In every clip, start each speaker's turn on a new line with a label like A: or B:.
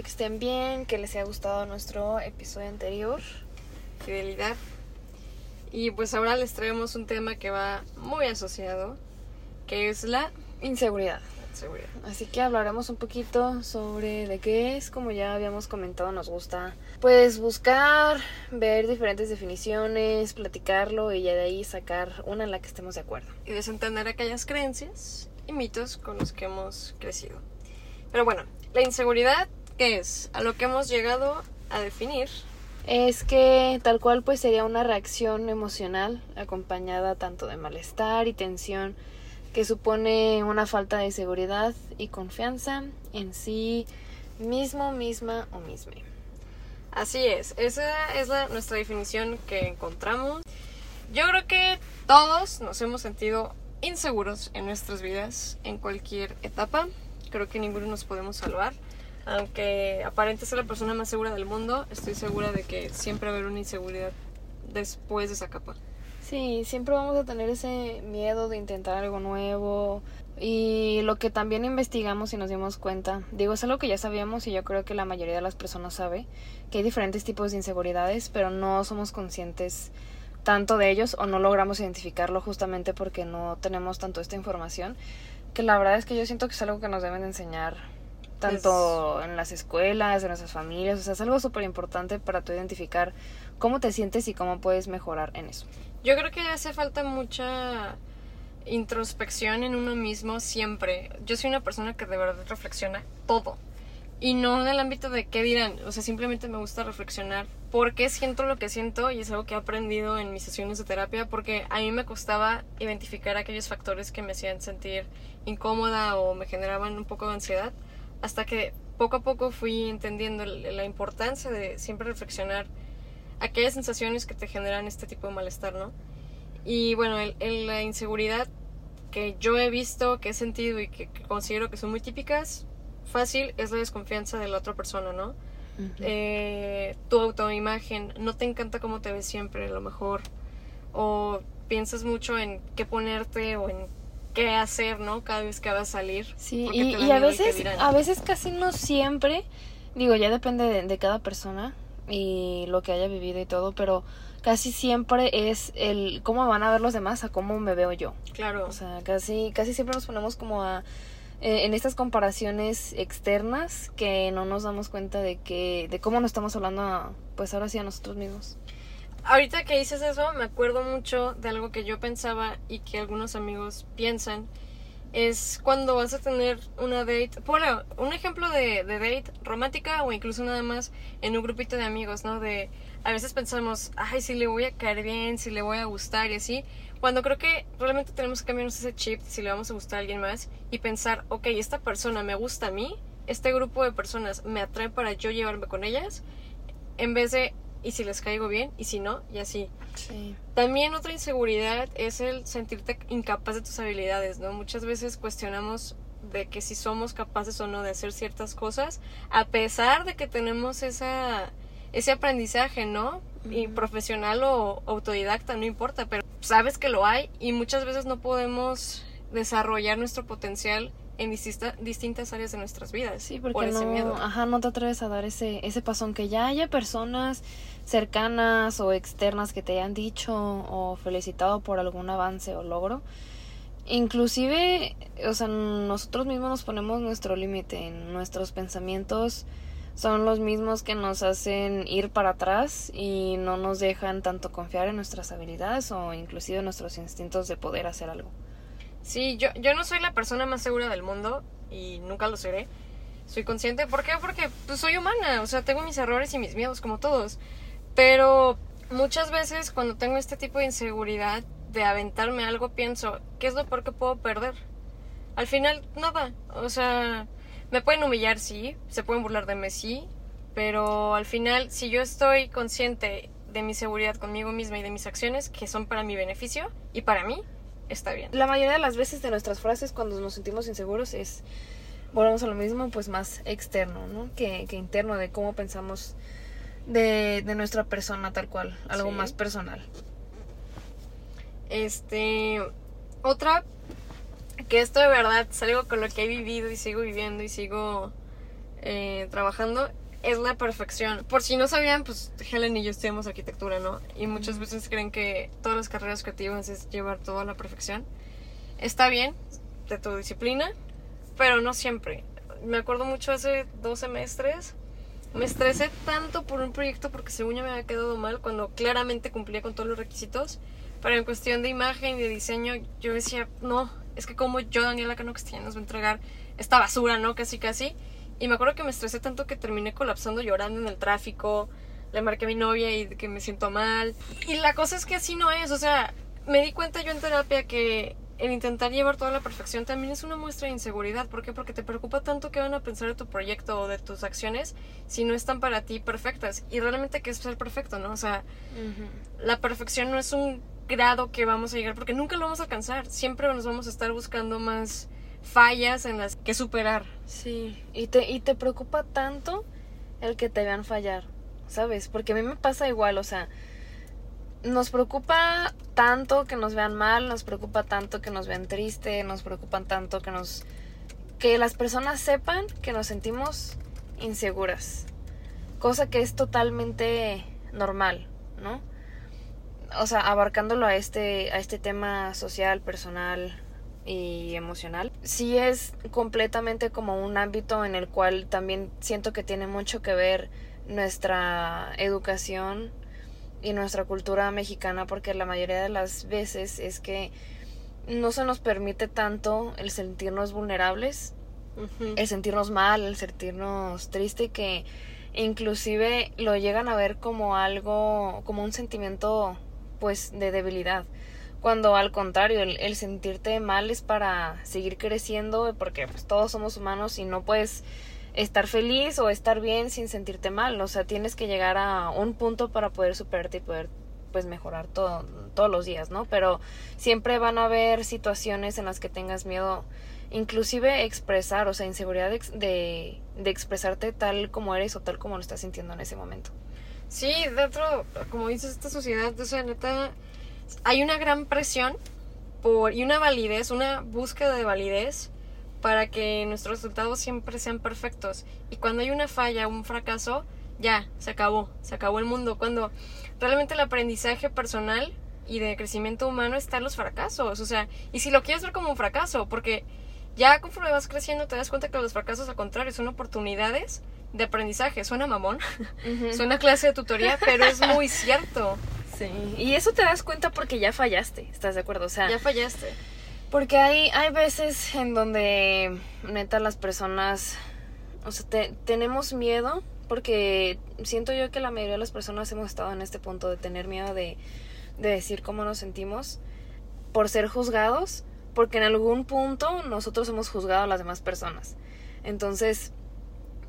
A: Espero que estén bien, que les haya gustado nuestro episodio anterior, Fidelidad. Y pues ahora les traemos un tema que va muy asociado, que es la
B: Inseguridad.
A: seguridad.
B: Así que hablaremos un poquito sobre de qué es, como ya habíamos comentado, nos gusta pues buscar, ver diferentes definiciones, platicarlo y ya de ahí sacar una en la que estemos de acuerdo.
A: Y desentender aquellas creencias y mitos con los que hemos crecido. Pero bueno, la inseguridad, ¿qué es? A lo que hemos llegado a definir
B: Es que tal cual pues sería una reacción emocional acompañada tanto de malestar y tensión que supone una falta de seguridad y confianza en sí mismo, misma o misme.
A: Así es, esa es la, nuestra definición que encontramos. Yo creo que todos nos hemos sentido inseguros en nuestras vidas, en cualquier etapa. Creo que ninguno nos podemos salvar. Aunque aparente ser la persona más segura del mundo, estoy segura de que siempre va a haber una inseguridad después de esa capa.
B: Sí, siempre vamos a tener ese miedo de intentar algo nuevo y lo que también investigamos y nos dimos cuenta, digo, es algo que ya sabíamos y yo creo que la mayoría de las personas sabe, que hay diferentes tipos de inseguridades, pero no somos conscientes tanto de ellos o no logramos identificarlo justamente porque no tenemos tanto esta información, que la verdad es que yo siento que es algo que nos deben de enseñar tanto en las escuelas, en nuestras familias, o sea, es algo súper importante para tú identificar cómo te sientes y cómo puedes mejorar en eso.
A: Yo creo que hace falta mucha introspección en uno mismo siempre. Yo soy una persona que de verdad reflexiona todo. Y no en el ámbito de qué dirán. O sea, simplemente me gusta reflexionar por qué siento lo que siento y es algo que he aprendido en mis sesiones de terapia porque a mí me costaba identificar aquellos factores que me hacían sentir incómoda o me generaban un poco de ansiedad hasta que poco a poco fui entendiendo la importancia de siempre reflexionar aquellas sensaciones que te generan este tipo de malestar, ¿no? Y bueno, el, el- la inseguridad que yo he visto, que he sentido y que, que considero que son muy típicas, fácil es la desconfianza de la otra persona, ¿no? Eh, tu autoimagen, no te encanta cómo te ves siempre, a lo mejor, o piensas mucho en qué ponerte o en qué hacer, ¿no? Cada vez que vas a salir.
B: Sí, y, a veces, a veces casi no siempre, digo, ya depende de, de cada persona y lo que haya vivido y todo, pero casi siempre es el cómo van a ver los demás a cómo me veo yo.
A: Claro.
B: O sea, casi, casi siempre nos ponemos como a eh, en estas comparaciones externas que no nos damos cuenta de que de cómo nos estamos hablando a, pues ahora sí a nosotros mismos.
A: Ahorita que dices eso, me acuerdo mucho de algo que yo pensaba y que algunos amigos piensan. Es cuando vas a tener una date. Bueno, un ejemplo de, de date romántica o incluso nada más en un grupito de amigos, ¿no? De a veces pensamos, ay, si le voy a caer bien, si le voy a gustar y así. Cuando creo que realmente tenemos que cambiarnos ese chip si le vamos a gustar a alguien más y pensar, ok, esta persona me gusta a mí, este grupo de personas me atrae para yo llevarme con ellas, en vez de, y si les caigo bien, y si no, y así.
B: Sí.
A: También otra inseguridad es el sentirte incapaz de tus habilidades, ¿no? Muchas veces cuestionamos de que si somos capaces o no de hacer ciertas cosas, a pesar de que tenemos esa, ese aprendizaje, ¿no? Y profesional o autodidacta, no importa, pero sabes que lo hay y muchas veces no podemos desarrollar nuestro potencial en distinta- distintas áreas de nuestras vidas.
B: Sí,
A: por
B: porque
A: ese
B: no,
A: miedo.
B: ajá, no te atreves a dar ese, ese paso, aunque ya haya personas cercanas o externas que te hayan dicho o felicitado por algún avance o logro. Inclusive, o sea, nosotros mismos nos ponemos nuestro límite, nuestros pensamientos son los mismos que nos hacen ir para atrás y no nos dejan tanto confiar en nuestras habilidades o inclusive en nuestros instintos de poder hacer algo.
A: Sí, yo, yo no soy la persona más segura del mundo y nunca lo seré. Soy consciente. ¿Por qué? Porque pues, soy humana. O sea, tengo mis errores y mis miedos como todos. Pero muchas veces cuando tengo este tipo de inseguridad, de aventarme algo, pienso, ¿qué es lo peor que puedo perder? Al final, nada. O sea, me pueden humillar, sí, se pueden burlar de mí, sí, pero al final, si yo estoy consciente de mi seguridad conmigo misma y de mis acciones, que son para mi beneficio y para mí, está bien.
B: La mayoría de las veces de nuestras frases cuando nos sentimos inseguros es, volvemos a lo mismo, pues más externo, ¿no? Que, que interno, de cómo pensamos de, de nuestra persona tal cual, algo
A: Sí.
B: más personal.
A: Este, otra, que esto de verdad es algo con lo que he vivido y sigo viviendo y sigo eh, trabajando, es la perfección. Por si no sabían, pues Helen y yo estudiamos arquitectura, ¿no? Y muchas veces creen que todas las carreras creativas es llevar todo a la perfección. Está bien, de tu disciplina, pero no siempre. Me acuerdo mucho hace dos semestres. Me estresé tanto por un proyecto porque según yo me había quedado mal cuando claramente cumplía con todos los requisitos. Pero en cuestión de imagen y de diseño, yo decía, no, es que como yo, Daniela Cano Castellanos, va a entregar esta basura, ¿no? Casi, casi. Y me acuerdo que me estresé tanto que terminé colapsando llorando en el tráfico. Le marqué a mi novia y que me siento mal. Y la cosa es que así no es. O sea, me di cuenta yo en terapia que el intentar llevar toda la perfección también es una muestra de inseguridad. ¿Por qué? Porque te preocupa tanto qué van a pensar de tu proyecto o de tus acciones si no están para ti perfectas. Y realmente que es ser perfecto, ¿no? O sea, la perfección no es un grado que vamos a llegar porque nunca lo vamos a alcanzar. Siempre nos vamos a estar buscando más fallas en las que superar.
B: Sí, y te, y te preocupa tanto el que te vean fallar, ¿sabes? Porque a mí me pasa igual, o sea, nos preocupa tanto que nos vean mal, nos preocupa tanto que nos vean triste, nos preocupan tanto que nos... que las personas sepan que nos sentimos inseguras, cosa que es totalmente normal, ¿no? O sea, abarcándolo a este, a este tema social, personal, y emocional. Sí es completamente como un ámbito en el cual también siento que tiene mucho que ver nuestra educación y nuestra cultura mexicana porque la mayoría de las veces es que no se nos permite tanto el sentirnos vulnerables, el sentirnos mal, el sentirnos triste que inclusive lo llegan a ver como algo, como un sentimiento pues de debilidad. Cuando al contrario, el, el sentirte mal es para seguir creciendo, porque pues, todos somos humanos y no puedes estar feliz o estar bien sin sentirte mal. O sea, tienes que llegar a un punto para poder superarte y poder pues mejorar todo, todos los días, ¿no? Pero siempre van a haber situaciones en las que tengas miedo, inclusive expresar, o sea, inseguridad de, de expresarte tal como eres o tal como lo estás sintiendo en ese momento.
A: Sí, dentro, como dices, esta sociedad, o sea, neta, hay una gran presión por, y una validez, una búsqueda de validez para que nuestros resultados siempre sean perfectos. Y cuando hay una falla, un fracaso, ya, se acabó, se acabó el mundo. Cuando realmente el aprendizaje personal y de crecimiento humano está en los fracasos. O sea, y si lo quieres ver como un fracaso, porque ya conforme vas creciendo te das cuenta que los fracasos al contrario son oportunidades de aprendizaje. Suena mamón, suena clase de tutoría, pero es muy cierto.
B: Sí. Y eso te das cuenta porque ya fallaste, ¿estás de acuerdo? O sea,
A: Ya fallaste.
B: Porque hay, hay veces en donde neta las personas, o sea, te- tenemos miedo, porque siento yo que la mayoría de las personas hemos estado en este punto de tener miedo de, de decir cómo nos sentimos por ser juzgados, porque en algún punto nosotros hemos juzgado a las demás personas. Entonces,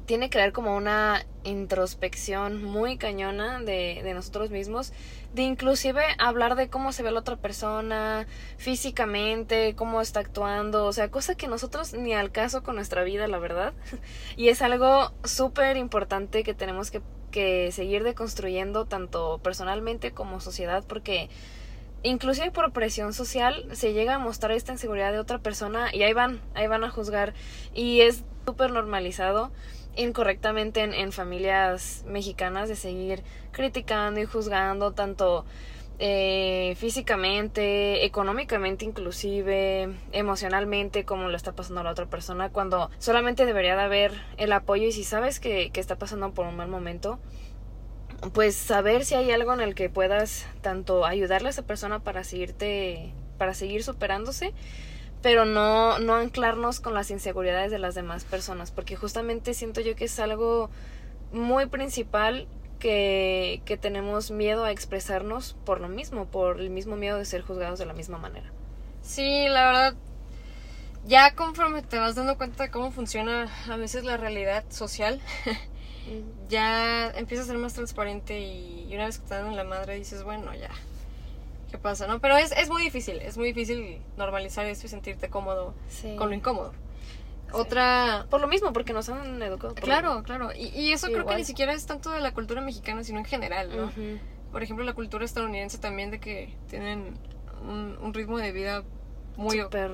B: tiene que haber como una introspección muy cañona de, de nosotros mismos, de inclusive hablar de cómo se ve la otra persona físicamente, cómo está actuando, o sea, cosa que nosotros ni al caso con nuestra vida, la verdad. Y es algo súper importante que tenemos que, que seguir deconstruyendo tanto personalmente como sociedad, porque inclusive por presión social se llega a mostrar esta inseguridad de otra persona y ahí van, ahí van a juzgar y es súper normalizado incorrectamente en, familias mexicanas de seguir criticando y juzgando tanto eh, físicamente, económicamente inclusive, emocionalmente como lo está pasando a la otra persona cuando solamente debería de haber el apoyo y si sabes que, que está pasando por un mal momento, pues saber si hay algo en el que puedas tanto ayudarle a esa persona para seguirte, para seguir superándose, pero no, no anclarnos con las inseguridades de las demás personas, porque justamente siento yo que es algo muy principal que, que tenemos miedo a expresarnos por lo mismo, por el mismo miedo de ser juzgados de la misma manera.
A: Sí, la verdad, ya conforme te vas dando cuenta de cómo funciona a veces la realidad social, ya empieza a ser más transparente y, y una vez que te dan en la madre dices, bueno, ya, ¿qué pasa? no Pero es, es muy difícil, es muy difícil normalizar esto y sentirte cómodo
B: Sí.
A: con lo incómodo. Otra...
B: Por lo mismo, porque nos han educado.
A: Claro, claro. Y, y eso
B: Sí,
A: creo que ni siquiera es tanto de la cultura mexicana, sino en general, ¿no? Por ejemplo, la cultura estadounidense también de que tienen un, un ritmo de vida muy...
B: Súper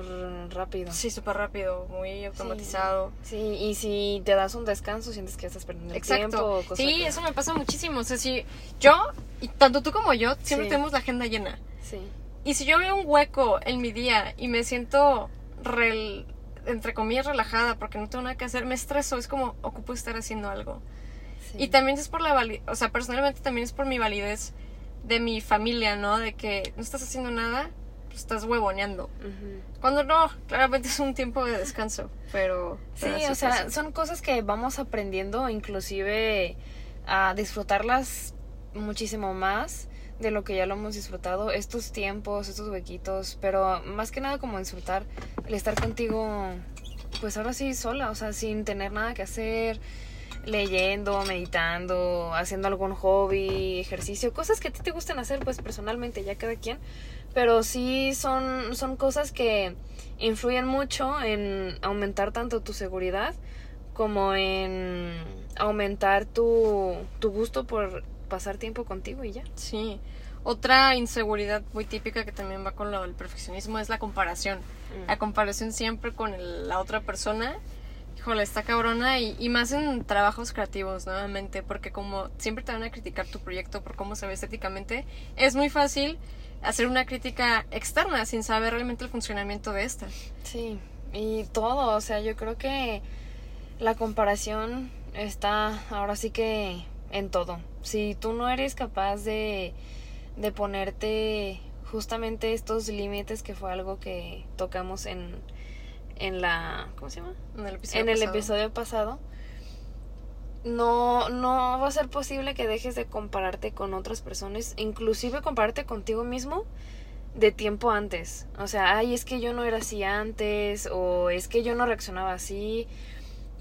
B: rápido.
A: Sí, súper rápido, muy automatizado.
B: Sí, y si te das un descanso, sientes que estás perdiendo el tiempo.
A: Exacto.
B: cosa
A: Sí,
B: que-
A: eso me pasa muchísimo. O sea, si yo, y tanto tú como yo, siempre
B: Sí.
A: tenemos la agenda llena.
B: Sí.
A: Y si yo veo un hueco en mi día y me siento, rel- entre comillas, relajada porque no tengo nada que hacer, me estreso. Es como, ocupo estar haciendo algo.
B: sí.
A: Y también es por la validez, o sea, personalmente también es por mi validez de mi familia, ¿no? De que no estás haciendo nada, estás huevoneando. Cuando no, claramente es un tiempo de descanso, pero...
B: Sí, o sea,
A: pasa.
B: son cosas que vamos aprendiendo inclusive a disfrutarlas muchísimo más de lo que ya lo hemos disfrutado, estos tiempos, estos huequitos, pero más que nada como disfrutar el estar contigo, pues ahora sí sola, o sea, sin tener nada que hacer, leyendo, meditando, haciendo algún hobby, ejercicio, cosas que a ti te gustan hacer, pues personalmente, ya cada quien, pero sí son, son cosas que influyen mucho en aumentar tanto tu seguridad como en aumentar tu, tu gusto por pasar tiempo contigo y ya.
A: Sí. Otra inseguridad muy típica que también va con lo del perfeccionismo es la comparación.
B: Mm.
A: La comparación siempre con el- la otra persona. Híjole, está cabrona y, y más en trabajos creativos, nuevamente, porque como siempre te van a criticar tu proyecto por cómo se ve estéticamente, es muy fácil hacer una crítica externa sin saber realmente el funcionamiento de esta.
B: Sí, y todo, o sea, yo creo que la comparación está ahora sí que en todo. Si tú no eres capaz de, de ponerte justamente estos límites, que fue algo que tocamos en, en la... ¿Cómo se llama?
A: En el episodio
B: en el
A: pasado.
B: episodio pasado, no, no va a ser posible que dejes de compararte con otras personas, inclusive compararte contigo mismo de tiempo antes. O sea, ay, es que yo no era así antes, o es que yo no reaccionaba así.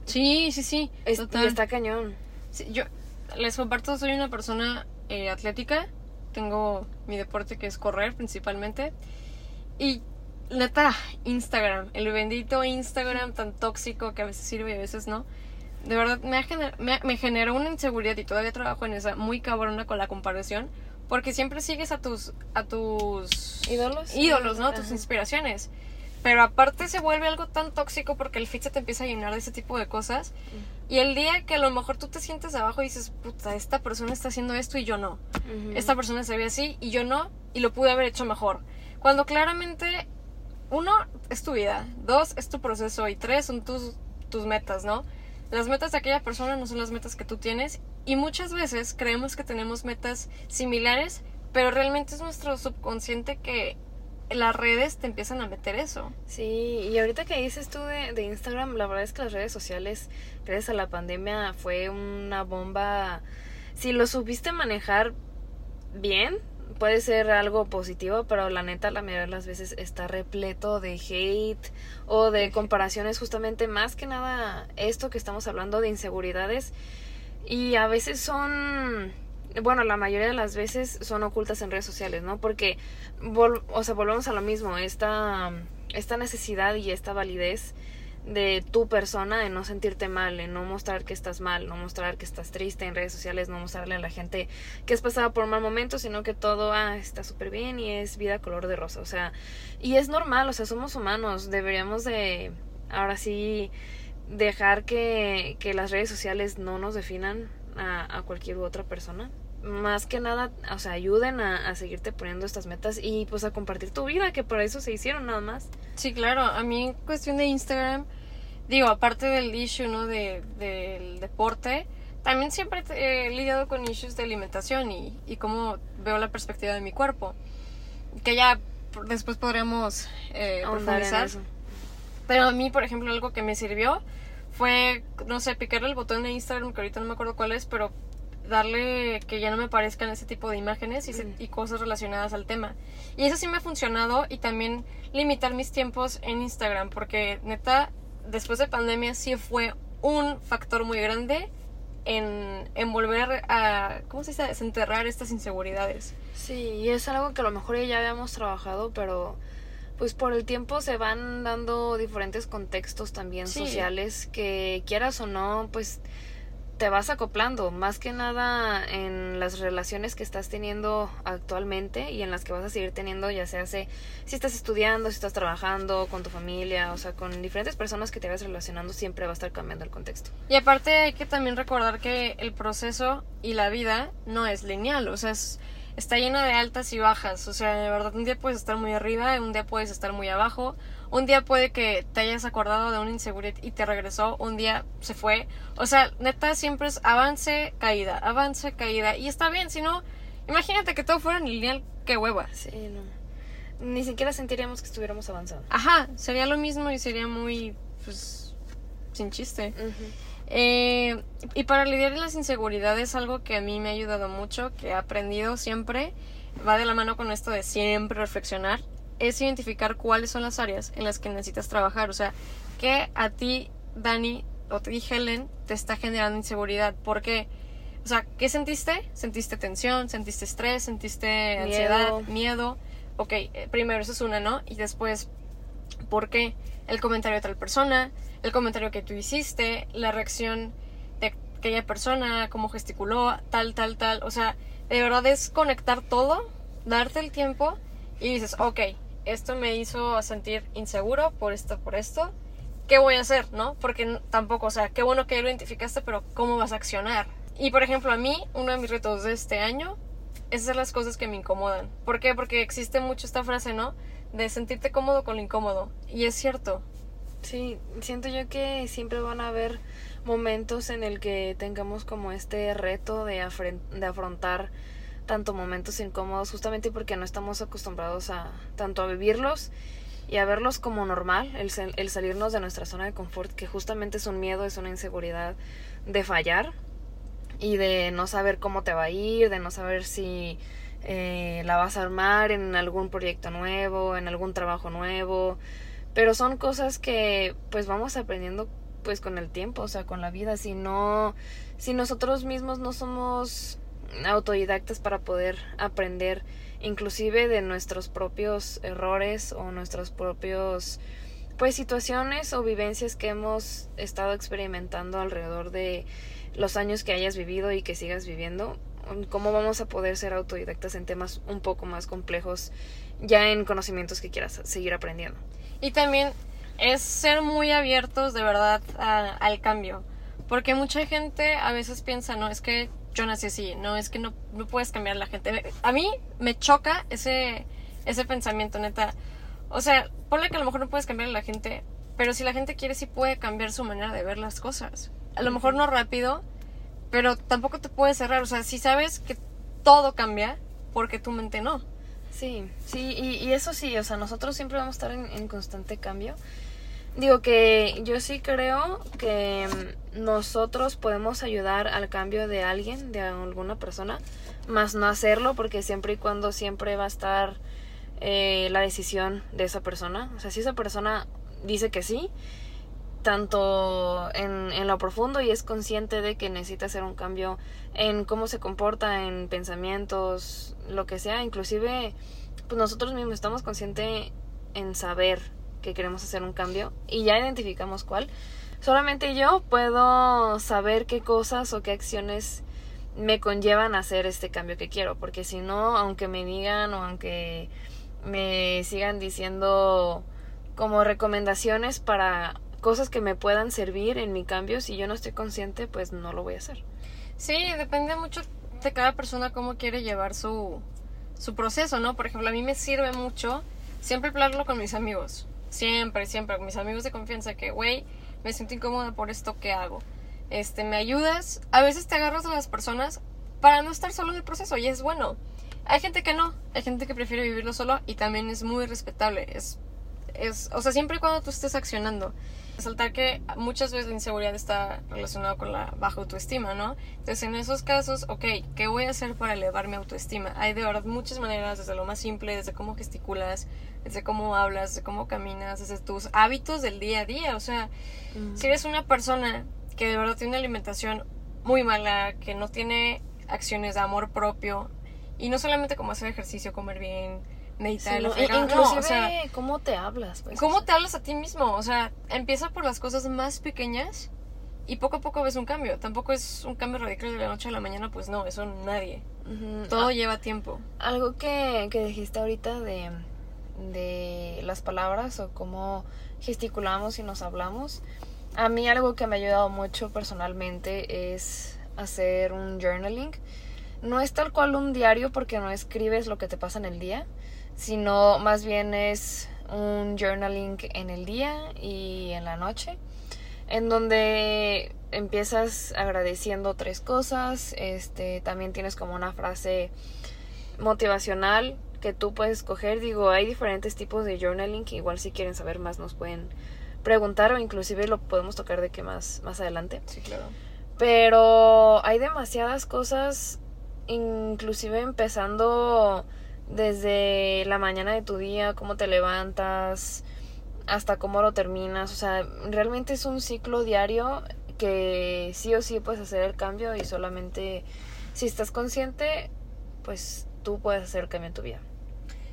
A: Sí, sí, sí.
B: Es-
A: total.
B: y está cañón.
A: Sí, yo les comparto, soy una persona eh, atlética. Tengo mi deporte que es correr principalmente. Y neta, Instagram, el bendito Instagram tan tóxico que a veces sirve y a veces no. De verdad, me, gener- me, me generó una inseguridad y todavía trabajo en esa muy cabrona con la comparación. Porque siempre sigues a tus, a tus
B: ¿Ídolos?
A: ídolos, ¿no? Tus inspiraciones. Pero aparte se vuelve algo tan tóxico porque el feed se te empieza a llenar de ese tipo de cosas. Y el día que a lo mejor tú te sientes abajo y dices, puta, esta persona está haciendo esto y yo no. Esta persona se ve así y yo no. Y lo pude haber hecho mejor. Cuando claramente, uno, es tu vida. Dos, es tu proceso. Y tres, son tus, tus metas, ¿no? Las metas de aquella persona no son las metas que tú tienes. Y muchas veces creemos que tenemos metas similares, pero realmente es nuestro subconsciente que las redes te empiezan a meter eso.
B: Sí, y ahorita que dices tú de, de Instagram, la verdad es que las redes sociales, gracias a la pandemia, fue una bomba. Si lo supiste manejar bien, puede ser algo positivo, pero la neta, la mayoría de las veces está repleto de hate o de comparaciones, justamente más que nada esto que estamos hablando de inseguridades. Y a veces son bueno, la mayoría de las veces son ocultas en redes sociales, ¿no? Porque, vol- o sea, volvemos a lo mismo, esta, esta necesidad y esta validez de tu persona en no sentirte mal, en no mostrar que estás mal, no mostrar que estás triste en redes sociales, no mostrarle a la gente que has pasado por un mal momento, sino que todo, ah, está súper bien y es vida color de rosa, o sea, y es normal, o sea, somos humanos, deberíamos de, ahora sí, dejar que, que las redes sociales no nos definan a, a cualquier otra persona. Más que nada, o sea, ayuden a, a seguirte poniendo estas metas y pues a compartir tu vida, que para eso se hicieron nada más.
A: Sí, claro. A mí en cuestión de Instagram, digo, aparte del issue, ¿no? De, del deporte, también siempre he lidiado con issues de alimentación y, y cómo veo la perspectiva de mi cuerpo. Que ya después podremos eh, profundizar. Pero a mí, por ejemplo, algo que me sirvió fue, no sé, picarle el botón de Instagram, que ahorita no me acuerdo cuál es, pero darle que ya no me aparezcan ese tipo de imágenes y, se-
B: Mm.
A: y cosas relacionadas al tema. Y eso sí me ha funcionado y también limitar mis tiempos en Instagram, porque neta, después de pandemia sí fue un factor muy grande en, en volver a, ¿cómo se dice?, a desenterrar estas inseguridades.
B: Sí, y es algo que a lo mejor ya habíamos trabajado, pero pues por el tiempo se van dando diferentes contextos también
A: Sí.
B: sociales que quieras o no, pues te vas acoplando, más que nada en las relaciones que estás teniendo actualmente y en las que vas a seguir teniendo, ya sea se- si estás estudiando, si estás trabajando, con tu familia, o sea, con diferentes personas que te vas relacionando, siempre va a estar cambiando el contexto.
A: Y aparte hay que también recordar que el proceso y la vida no es lineal, o sea, es- está llena de altas y bajas, o sea, de verdad un día puedes estar muy arriba, un día puedes estar muy abajo, un día puede que te hayas acordado de una inseguridad y te regresó, un día se fue, o sea, neta siempre es avance, caída, avance, caída, y está bien, si no, imagínate que todo fuera lineal, qué hueva.
B: Sí, no. Ni siquiera sentiríamos que estuviéramos avanzando.
A: Ajá, sería lo mismo y sería muy, pues, sin chiste. Eh, y para lidiar con las inseguridades, algo que a mí me ha ayudado mucho, que he aprendido siempre, va de la mano con esto de siempre reflexionar, es identificar cuáles son las áreas en las que necesitas trabajar. O sea, que a ti, Dani, o dije Helen, te está generando inseguridad. ¿Por qué? O sea, ¿qué sentiste? ¿Sentiste tensión? ¿Sentiste estrés? ¿Sentiste ansiedad?
B: Miedo.
A: ¿Miedo? Ok, eh, primero eso es una, ¿no? Y después, ¿por qué? El comentario de tal persona, el comentario que tú hiciste, la reacción de aquella persona, cómo gesticuló, tal, tal, tal. O sea, de verdad es conectar todo, darte el tiempo y dices, ok, esto me hizo sentir inseguro por esto, por esto. ¿Qué voy a hacer, no? Porque tampoco, o sea, qué bueno que lo identificaste, pero ¿cómo vas a accionar? Y por ejemplo, a mí, uno de mis retos de este año es hacer las cosas que me incomodan. ¿Por qué? Porque existe mucho esta frase, ¿no? De sentirte cómodo con lo incómodo. Y es cierto.
B: Sí, siento yo que siempre van a haber momentos en el que tengamos como este reto de, de afrontar tanto momentos incómodos justamente porque no estamos acostumbrados a tanto a vivirlos y a verlos como normal, el, el salirnos de nuestra zona de confort, que justamente es un miedo, es una inseguridad de fallar y de no saber cómo te va a ir, de no saber si eh, la vas a armar en algún proyecto nuevo, en algún trabajo nuevo, pero son cosas que pues vamos aprendiendo pues con el tiempo, o sea, con la vida, si no, si nosotros mismos no somos autodidactas para poder aprender inclusive de nuestros propios errores o nuestros propios pues situaciones o vivencias que hemos estado experimentando alrededor de los años que hayas vivido y que sigas viviendo, cómo vamos a poder ser autodidactas en temas un poco más complejos ya en conocimientos que quieras seguir aprendiendo.
A: Y también es ser muy abiertos de verdad a- al cambio. Porque mucha gente a veces piensa, no, es que yo nací así, no, es que no, no puedes cambiar a la gente. A mí me choca ese, ese pensamiento, neta. O sea, ponle que a lo mejor no puedes cambiar a la gente, pero si la gente quiere, sí puede cambiar su manera de ver las cosas. A lo mejor no rápido, pero tampoco te puedes cerrar. O sea, si sabes que todo cambia, porque tu mente no.
B: Sí, sí, y, eso sí, o sea, nosotros siempre vamos a estar en, en constante cambio. Digo que yo sí creo que mm, nosotros podemos ayudar al cambio de alguien, de alguna persona, más no hacerlo porque siempre y cuando siempre va a estar eh, la decisión de esa persona. O sea, si esa persona dice que sí, tanto en, en lo profundo y es consciente de que necesita hacer un cambio en cómo se comporta, en pensamientos, lo que sea, inclusive pues nosotros mismos estamos conscientes en saber que queremos hacer un cambio y ya identificamos cuál. Solamente yo puedo saber qué cosas o qué acciones me conllevan a hacer este cambio que quiero, porque si no, aunque me digan o aunque me sigan diciendo como recomendaciones para cosas que me puedan servir en mi cambio, si yo no estoy consciente, pues no lo voy a hacer.
A: Sí, depende mucho de cada persona cómo quiere llevar su, su proceso, ¿no? Por ejemplo, a mí me sirve mucho siempre hablarlo con mis amigos. Siempre, siempre, con mis amigos de confianza, que, güey, me siento incómoda por esto que hago. Este, me ayudas. A veces te agarras a las personas para no estar solo en el proceso y es bueno. Hay gente que no, hay gente que prefiere vivirlo solo y también es muy respetable. Es, es, o sea, siempre y cuando tú estés accionando. Resaltar que muchas veces la inseguridad está relacionada con la baja autoestima, ¿no? Entonces, en esos casos, ok, ¿qué voy a hacer para elevar mi autoestima? Hay de verdad muchas maneras, desde lo más simple, desde cómo gesticulas, desde cómo hablas, desde cómo caminas, desde tus hábitos del día a día. O sea, si eres una persona que de verdad tiene una alimentación muy mala, que no tiene acciones de amor propio, y no solamente como hacer ejercicio, comer bien, meditar,
B: Sí,
A: la
B: no, inclusive
A: o sea,
B: cómo te hablas. Pues,
A: ¿Cómo
B: o sea,
A: te hablas a ti mismo? O sea, empieza por las cosas más pequeñas y poco a poco ves un cambio. Tampoco es un cambio radical de la noche a la mañana, pues no, eso nadie.
B: ujú.
A: Todo
B: Ah,
A: lleva tiempo.
B: Algo que, que dijiste ahorita de, de las palabras o cómo gesticulamos y nos hablamos. A mí algo que me ha ayudado mucho personalmente es hacer un journaling. No es tal cual un diario porque no escribes lo que te pasa en el día, sino más bien es un journaling en el día y en la noche, en donde empiezas agradeciendo tres cosas, este también tienes como una frase motivacional que tú puedes escoger. Digo, hay diferentes tipos de journaling que igual si quieren saber más nos pueden preguntar o inclusive lo podemos tocar de que más más adelante.
A: Sí, claro.
B: Pero hay demasiadas cosas, inclusive empezando desde la mañana de tu día, cómo te levantas, hasta cómo lo terminas. O sea, realmente es un ciclo diario que sí o sí puedes hacer el cambio y solamente si estás consciente, pues tú puedes hacer el cambio en tu vida.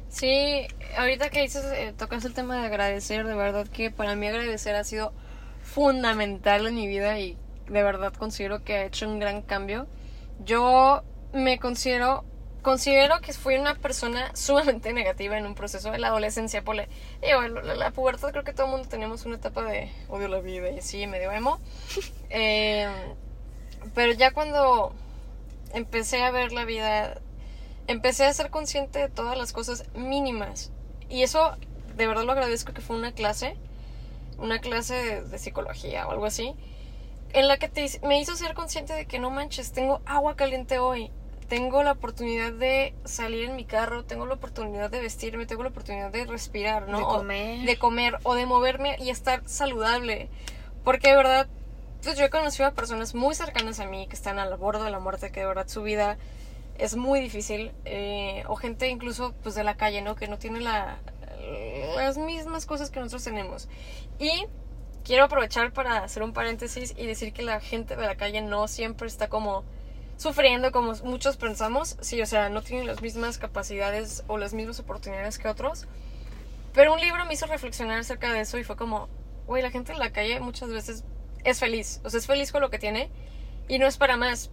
A: Sí, ahorita que dices, eh, tocas el tema de agradecer, de verdad que para mí agradecer ha sido fundamental en mi vida y de verdad considero que ha hecho un gran cambio. Yo me considero, considero que fui una persona sumamente negativa en un proceso de la adolescencia. Por la, digo, la, la pubertad creo que todo el mundo tenemos una etapa de odio a la vida y así, medio emo. Eh, pero ya cuando empecé a ver la vida empecé a ser consciente de todas las cosas mínimas. Y eso, de verdad lo agradezco que fue una clase, una clase de, de psicología o algo así, en la que te, me hizo ser consciente de que no manches, tengo agua caliente hoy, tengo la oportunidad de salir en mi carro, tengo la oportunidad de vestirme, tengo la oportunidad de respirar, ¿no?
B: De
A: O
B: comer.
A: de comer o de moverme y estar saludable. Porque de verdad, pues yo he conocido a personas muy cercanas a mí que están al borde de la muerte, que de verdad su vida es muy difícil. eh, o gente incluso pues de la calle, ¿no? Que no tiene la, las mismas cosas que nosotros tenemos. Y quiero aprovechar para hacer un paréntesis y decir que la gente de la calle no siempre está como sufriendo como muchos pensamos. Sí, o sea, no tienen las mismas capacidades o las mismas oportunidades que otros. Pero un libro me hizo reflexionar acerca de eso y fue como, güey, la gente en la calle muchas veces es feliz. O sea, es feliz con lo que tiene y no es para más.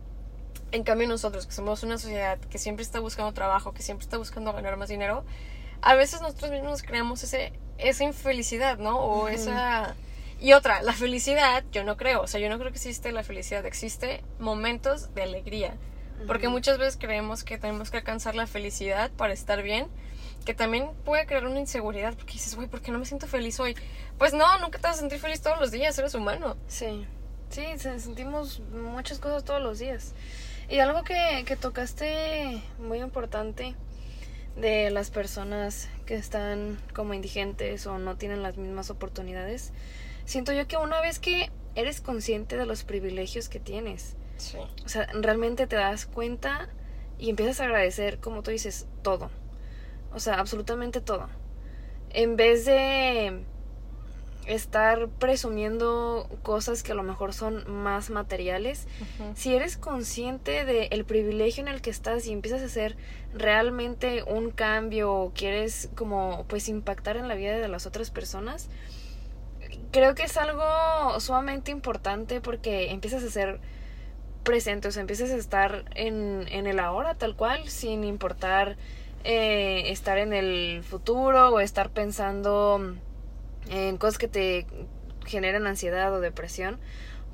A: En cambio nosotros, que somos una sociedad que siempre está buscando trabajo, que siempre está buscando ganar más dinero, a veces nosotros mismos creamos ese, esa infelicidad, ¿no? O esa... Y otra, la felicidad, yo no creo, o sea, yo no creo que existe la felicidad, existe momentos de alegría. Porque
B: Ujú.
A: muchas veces creemos que tenemos que alcanzar la felicidad para estar bien, que también puede crear una inseguridad, porque dices, güey, ¿por qué no me siento feliz hoy? Pues no, nunca te vas a sentir feliz todos los días, eres humano.
B: Sí, sí, se- sentimos muchas cosas todos los días. Y algo que, que tocaste muy importante de las personas que están como indigentes o no tienen las mismas oportunidades, siento yo que una vez que eres consciente de los privilegios que tienes,
A: Sí.
B: o sea, realmente te das cuenta y empiezas a agradecer, como tú dices, todo. O sea, absolutamente todo. En vez de estar presumiendo cosas que a lo mejor son más materiales, si eres consciente del privilegio en el que estás y empiezas a hacer realmente un cambio o quieres como pues impactar en la vida de las otras personas, creo que es algo sumamente importante porque empiezas a ser presente, o sea, empiezas a estar en, en el ahora tal cual, sin importar eh, estar en el futuro o estar pensando en cosas que te generan ansiedad o depresión,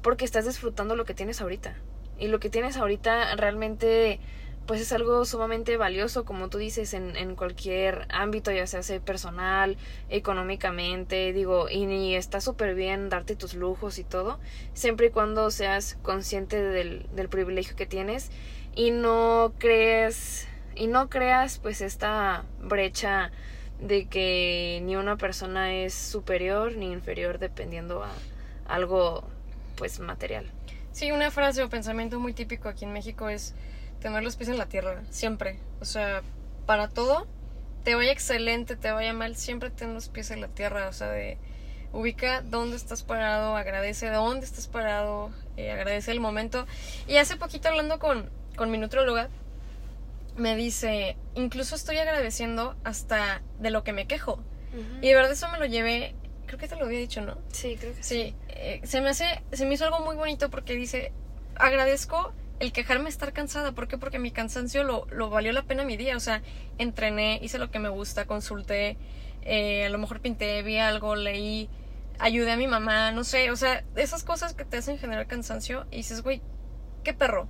B: porque estás disfrutando lo que tienes ahorita. Y lo que tienes ahorita realmente pues es algo sumamente valioso, como tú dices, en, en cualquier ámbito, ya sea, sea personal, económicamente, digo, y, y está súper bien darte tus lujos y todo, siempre y cuando seas consciente del, del privilegio que tienes y no crees, y no creas pues esta brecha de que ni una persona es superior ni inferior dependiendo a algo pues material.
A: Sí, una frase o pensamiento muy típico aquí en México es tener los pies en la tierra, siempre. O sea, para todo, te vaya excelente, te vaya mal, siempre ten los pies en la tierra. O sea, de ubica dónde estás parado, agradece dónde estás parado, eh, agradece el momento. Y hace poquito hablando con, con mi nutróloga, me dice, incluso estoy agradeciendo hasta de lo que me quejo. Y de verdad eso me lo llevé, creo que te lo había dicho, ¿no?
B: Sí, creo que sí.
A: Sí, eh, se me hace, se me hizo algo muy bonito porque dice, agradezco el quejarme estar cansada. ¿Por qué? Porque mi cansancio lo, lo valió la pena mi día. O sea, entrené, hice lo que me gusta, consulté, eh, a lo mejor pinté, vi algo, leí, ayudé a mi mamá, no sé. O sea, esas cosas que te hacen generar cansancio y dices, güey, qué perro.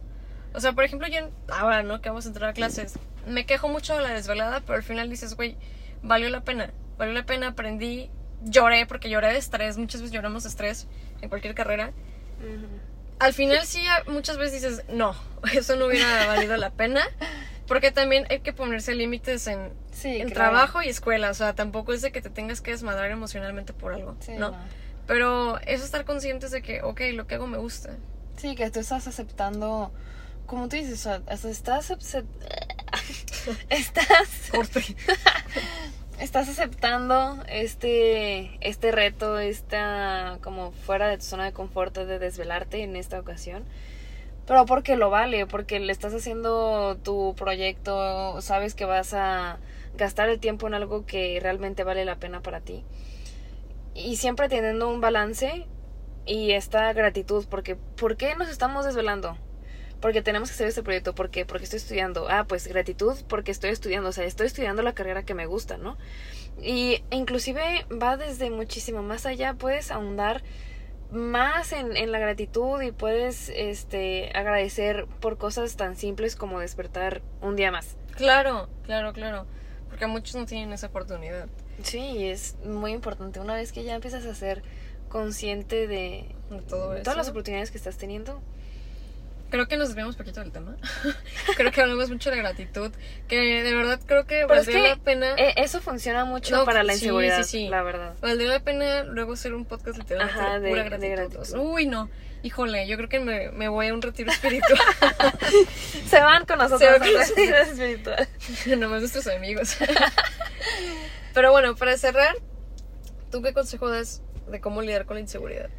A: O sea, por ejemplo, yo ahora, ¿no? Que vamos a entrar a clases, me quejo mucho de la desvelada, pero al final dices, güey, valió la pena. Valió la pena, aprendí, lloré, porque lloré de estrés, muchas veces lloramos de estrés en cualquier carrera. Al final sí, muchas veces dices, no, eso no hubiera valido la pena. Porque también hay que ponerse límites en, en trabajo y escuela. O sea, tampoco es de que te tengas que desmadrar emocionalmente por algo. ¿no? Pero es estar conscientes de que, ok, lo que hago me gusta.
B: Sí, que tú estás aceptando como tú dices, o sea, estás estás estás aceptando este este reto, esta como fuera de tu zona de confort de desvelarte en esta ocasión. Pero porque lo vale, porque le estás haciendo tu proyecto, sabes que vas a gastar el tiempo en algo que realmente vale la pena para ti. Y siempre teniendo un balance y esta gratitud, porque ¿por qué nos estamos desvelando? Porque tenemos que hacer este proyecto, ¿por qué? Porque estoy estudiando. Ah, pues gratitud porque estoy estudiando, o sea, estoy estudiando la carrera que me gusta, ¿no? Y inclusive va desde muchísimo más allá, puedes ahondar más en, en, la gratitud y puedes este agradecer por cosas tan simples como despertar un día más.
A: Claro, claro, claro. Porque muchos no tienen esa oportunidad.
B: Sí, es muy importante. Una vez que ya empiezas a ser consciente de,
A: de todo
B: todas las oportunidades que estás teniendo,
A: creo que nos desviamos un poquito del tema. creo que hablamos mucho de gratitud, que de verdad creo que
B: valdría la pena. E, eso funciona mucho para la inseguridad, sí, sí, la verdad.
A: Valdría la pena luego hacer un podcast literalmente de, pura gratitud. Uy, no. Híjole, yo creo que me, me voy a un retiro espiritual.
B: Se van con nosotros a un retiro espiritual.
A: Nomás nuestros amigos. Pero bueno, para cerrar, ¿tú qué consejo das de cómo lidiar con la inseguridad?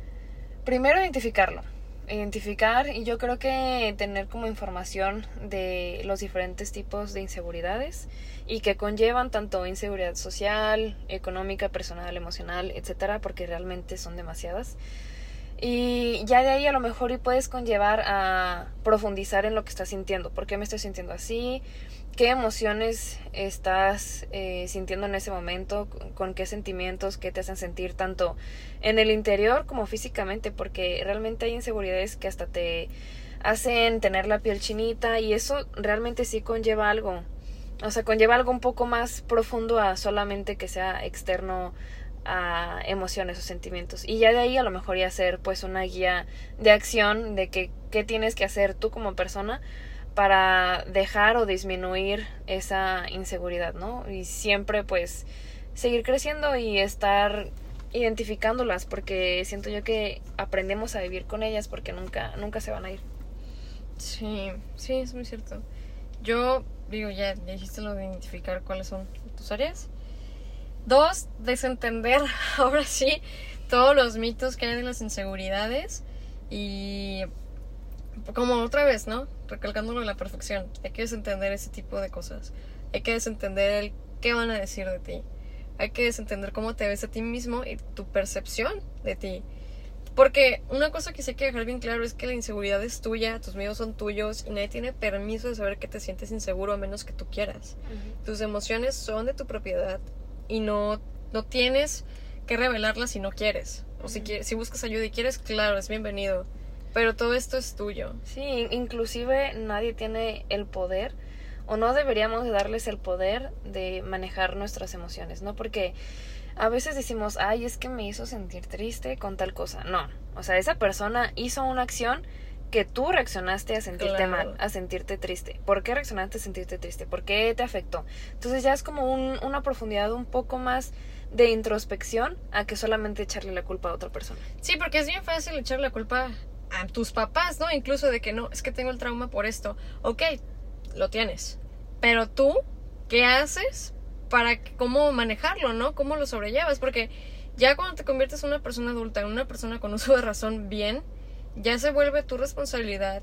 B: Primero, identificarlo identificar y yo creo que tener como información de los diferentes tipos de inseguridades y que conllevan tanto inseguridad social, económica, personal, emocional, etcétera, porque realmente son demasiadas. Y ya de ahí a lo mejor y puedes conllevar a profundizar en lo que estás sintiendo. ¿Por qué me estoy sintiendo así? Qué emociones estás eh, sintiendo en ese momento, con qué sentimientos, qué te hacen sentir tanto en el interior como físicamente, porque realmente hay inseguridades que hasta te hacen tener la piel chinita y eso realmente sí conlleva algo, o sea, conlleva algo un poco más profundo a solamente que sea externo a emociones o sentimientos. Y ya de ahí a lo mejor ya hacer pues una guía de acción de que, qué tienes que hacer tú como persona para dejar o disminuir esa inseguridad, ¿no? Y siempre pues seguir creciendo y estar identificándolas porque siento yo que aprendemos a vivir con ellas porque nunca nunca se van a ir.
A: Sí, sí, es muy cierto. Yo digo, ya, dijiste lo de identificar cuáles son tus áreas. Dos, desentender ahora sí todos los mitos que hay de las inseguridades y como otra vez, ¿no? Recalcándolo en la perfección. Hay que desentender ese tipo de cosas. Hay que desentender el qué van a decir de ti. Hay que desentender cómo te ves a ti mismo y tu percepción de ti. Porque una cosa que sí hay que dejar bien claro es que la inseguridad es tuya, tus miedos son tuyos y nadie tiene permiso de saber que te sientes inseguro a menos que tú quieras. Tus emociones son de tu propiedad y no, no tienes que revelarlas si no quieres. O si, si buscas ayuda y quieres, claro, es bienvenido. Pero todo esto es tuyo.
B: Sí, inclusive nadie tiene el poder o no deberíamos de darles el poder de manejar nuestras emociones, ¿no? Porque a veces decimos, ay, es que me hizo sentir triste con tal cosa. No, o sea, esa persona hizo una acción que tú reaccionaste a sentirte
A: Claro.
B: mal, a sentirte triste. ¿Por qué reaccionaste a sentirte triste? ¿Por qué te afectó? Entonces ya es como un- una profundidad un poco más de introspección a que solamente echarle la culpa a otra persona.
A: Sí, porque es bien fácil echar la culpa a tus papás, ¿no? Incluso de que no, es que tengo el trauma por esto. Ok, lo tienes. Pero tú, ¿qué haces para cómo manejarlo, ¿no? ¿Cómo lo sobrellevas? Porque ya cuando te conviertes en una persona adulta, en una persona con uso de razón bien, ya se vuelve tu responsabilidad,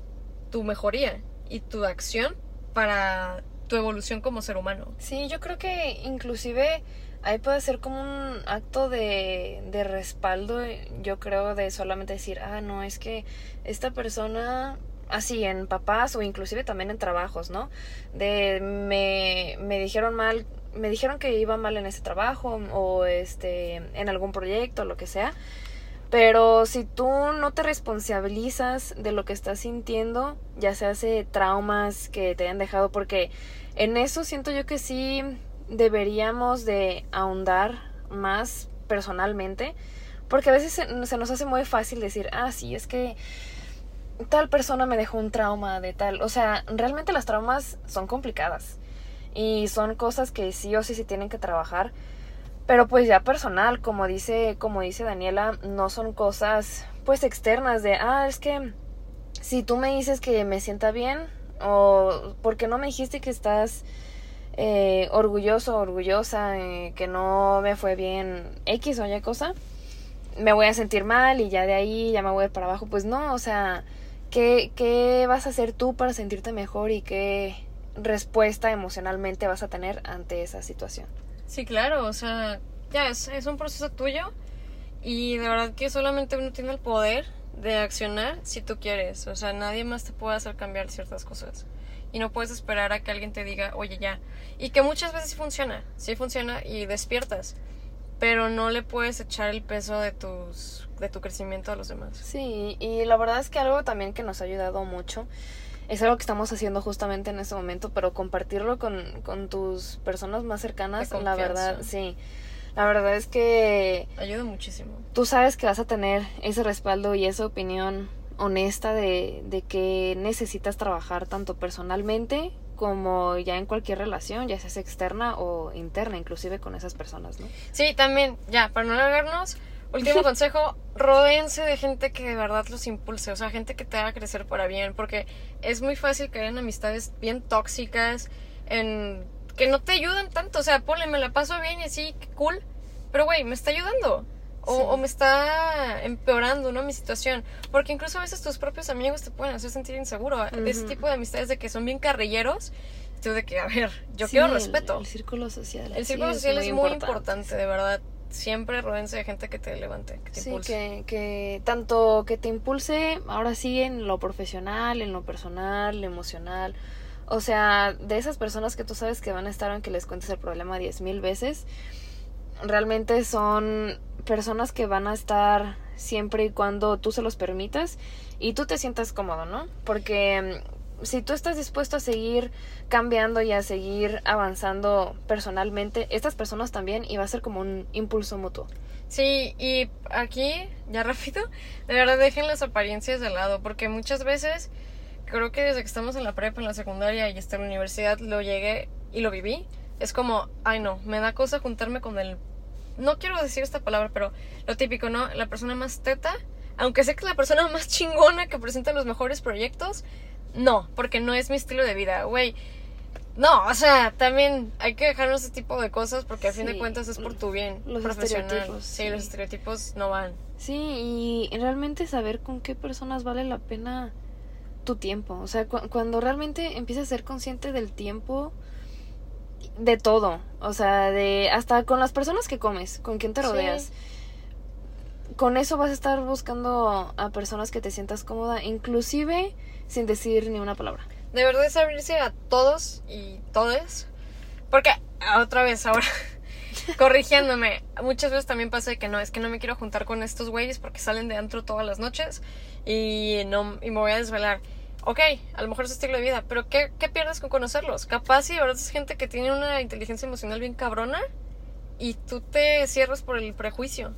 A: tu mejoría y tu acción para tu evolución como ser humano.
B: Sí, yo creo que inclusive ahí puede ser como un acto de, de respaldo, yo creo, de solamente decir, ah, no, es que esta persona, así en papás o inclusive también en trabajos, ¿no? De me, me dijeron mal, me dijeron que iba mal en ese trabajo o este en algún proyecto, lo que sea. Pero si tú no te responsabilizas de lo que estás sintiendo, ya se hace traumas que te hayan dejado, porque en eso siento yo que sí deberíamos de ahondar más personalmente, porque a veces se, nos hace muy fácil decir, ah, sí, es que tal persona me dejó un trauma de tal, o sea, realmente las traumas son complicadas y son cosas que sí o sí se tienen que trabajar. Pero pues ya personal, como dice, como dice Daniela, no son cosas pues externas de, ah, es que si tú me dices que me sienta bien o porque no me dijiste que estás eh, orgulloso, orgullosa, eh, que no me fue bien X o Y cosa, me voy a sentir mal y ya de ahí ya me voy para abajo. Pues no, o sea, ¿qué, qué vas a hacer tú para sentirte mejor y qué respuesta emocionalmente vas a tener ante esa situación?
A: Sí, claro, o sea, ya es, es un proceso tuyo y de verdad que solamente uno tiene el poder de accionar si tú quieres, o sea, nadie más te puede hacer cambiar ciertas cosas y no puedes esperar a que alguien te diga, oye, ya, y que muchas veces sí funciona, sí funciona y despiertas, pero no le puedes echar el peso de tus de tu crecimiento a los demás.
B: Sí, y la verdad es que algo también que nos ha ayudado mucho es algo que estamos haciendo justamente en este momento, pero compartirlo con, con tus personas más cercanas, la verdad, sí. La verdad es que
A: Ayuda muchísimo.
B: tú sabes que vas a tener ese respaldo y esa opinión honesta de, de que necesitas trabajar tanto personalmente como ya en cualquier relación, ya sea externa o interna, inclusive con esas personas, ¿no?
A: Sí, también, ya, para no alargarnos, último consejo, rodéense de gente que de verdad los impulse, o sea, gente que te haga crecer para bien, porque es muy fácil caer en amistades bien tóxicas, en que no te ayudan tanto, o sea, ponle, me la paso bien y así, cool, pero güey, me está ayudando. O, me está empeorando, ¿no? Mi situación. Porque incluso a veces tus propios amigos te pueden hacer sentir inseguro. De ese tipo de amistades de que son bien carrilleros. Tú de que, a ver, yo quiero
B: el-
A: respeto.
B: El, círculo social.
A: El círculo social es muy importante, de verdad. Siempre rodense de gente que te levante, que te
B: Sí,
A: impulse.
B: que, que tanto que te impulse, ahora sí, en lo profesional, en lo personal, lo emocional. O sea, de esas personas que tú sabes que van a estar aunque les cuentes el problema diez mil veces, realmente son personas que van a estar siempre y cuando tú se los permitas y tú te sientas cómodo, ¿no? Porque mm, si tú estás dispuesto a seguir cambiando y a seguir avanzando personalmente, estas personas también y va a ser como un impulso mutuo.
A: Sí, y aquí, ya rápido, de verdad dejen las apariencias de lado, porque muchas veces, creo que desde que estamos en la prepa, en la secundaria y hasta en la universidad, lo llegué y lo viví. Es como, ay no, me da cosa juntarme con el... No quiero decir esta palabra, pero lo típico, ¿no? La persona más teta, aunque sé que es la persona más chingona que presenta los mejores proyectos, no, porque no es mi estilo de vida, güey. No, o sea, también hay que dejarnos ese tipo de cosas porque a fin de cuentas es por tu bien
B: los
A: profesional.
B: estereotipos,
A: sí,
B: sí.
A: los estereotipos no van.
B: Sí, y realmente saber con qué personas vale la pena tu tiempo. O sea, cu- cuando realmente empiezas a ser consciente del tiempo de todo. O sea, de hasta con las personas que comes, con quién te
A: Sí.
B: rodeas. Con eso vas a estar buscando a personas que te sientas cómoda, inclusive sin decir ni una palabra.
A: De verdad es abrirse a todos y todes. Porque, ah, otra vez, ahora, corrigiéndome, muchas veces también pasa de que no, es que no me quiero juntar con estos güeyes porque salen de antro todas las noches y, no, y me voy a desvelar. Ok, a lo mejor es estilo de vida, pero ¿qué, qué pierdes con conocerlos? Capaz si de verdad es gente que tiene una inteligencia emocional bien cabrona y tú te cierras por el prejuicio.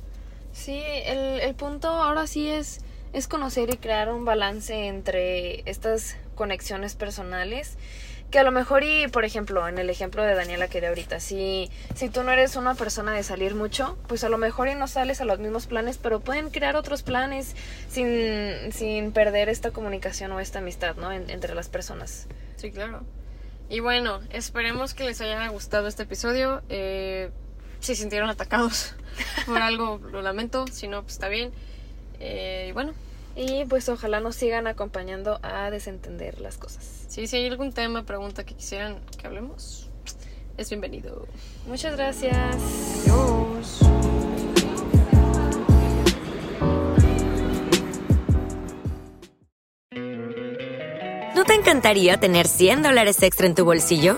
B: Sí, el, el punto ahora sí es es conocer y crear un balance entre estas conexiones personales que a lo mejor y por ejemplo en el ejemplo de Daniela que de ahorita si si tú no eres una persona de salir mucho pues a lo mejor y no sales a los mismos planes pero pueden crear otros planes sin, sin perder esta comunicación o esta amistad no entre las personas.
A: Sí claro. Y bueno esperemos que les haya gustado este episodio. Eh, si sintieron atacados por algo lo lamento. Si no pues está bien. Eh, y bueno
B: y pues ojalá nos sigan acompañando a desentender las cosas.
A: Sí, si hay algún tema, pregunta que quisieran que hablemos, es bienvenido.
B: Muchas gracias.
A: Adiós.
C: ¿No te encantaría tener 100 dólares extra en tu bolsillo?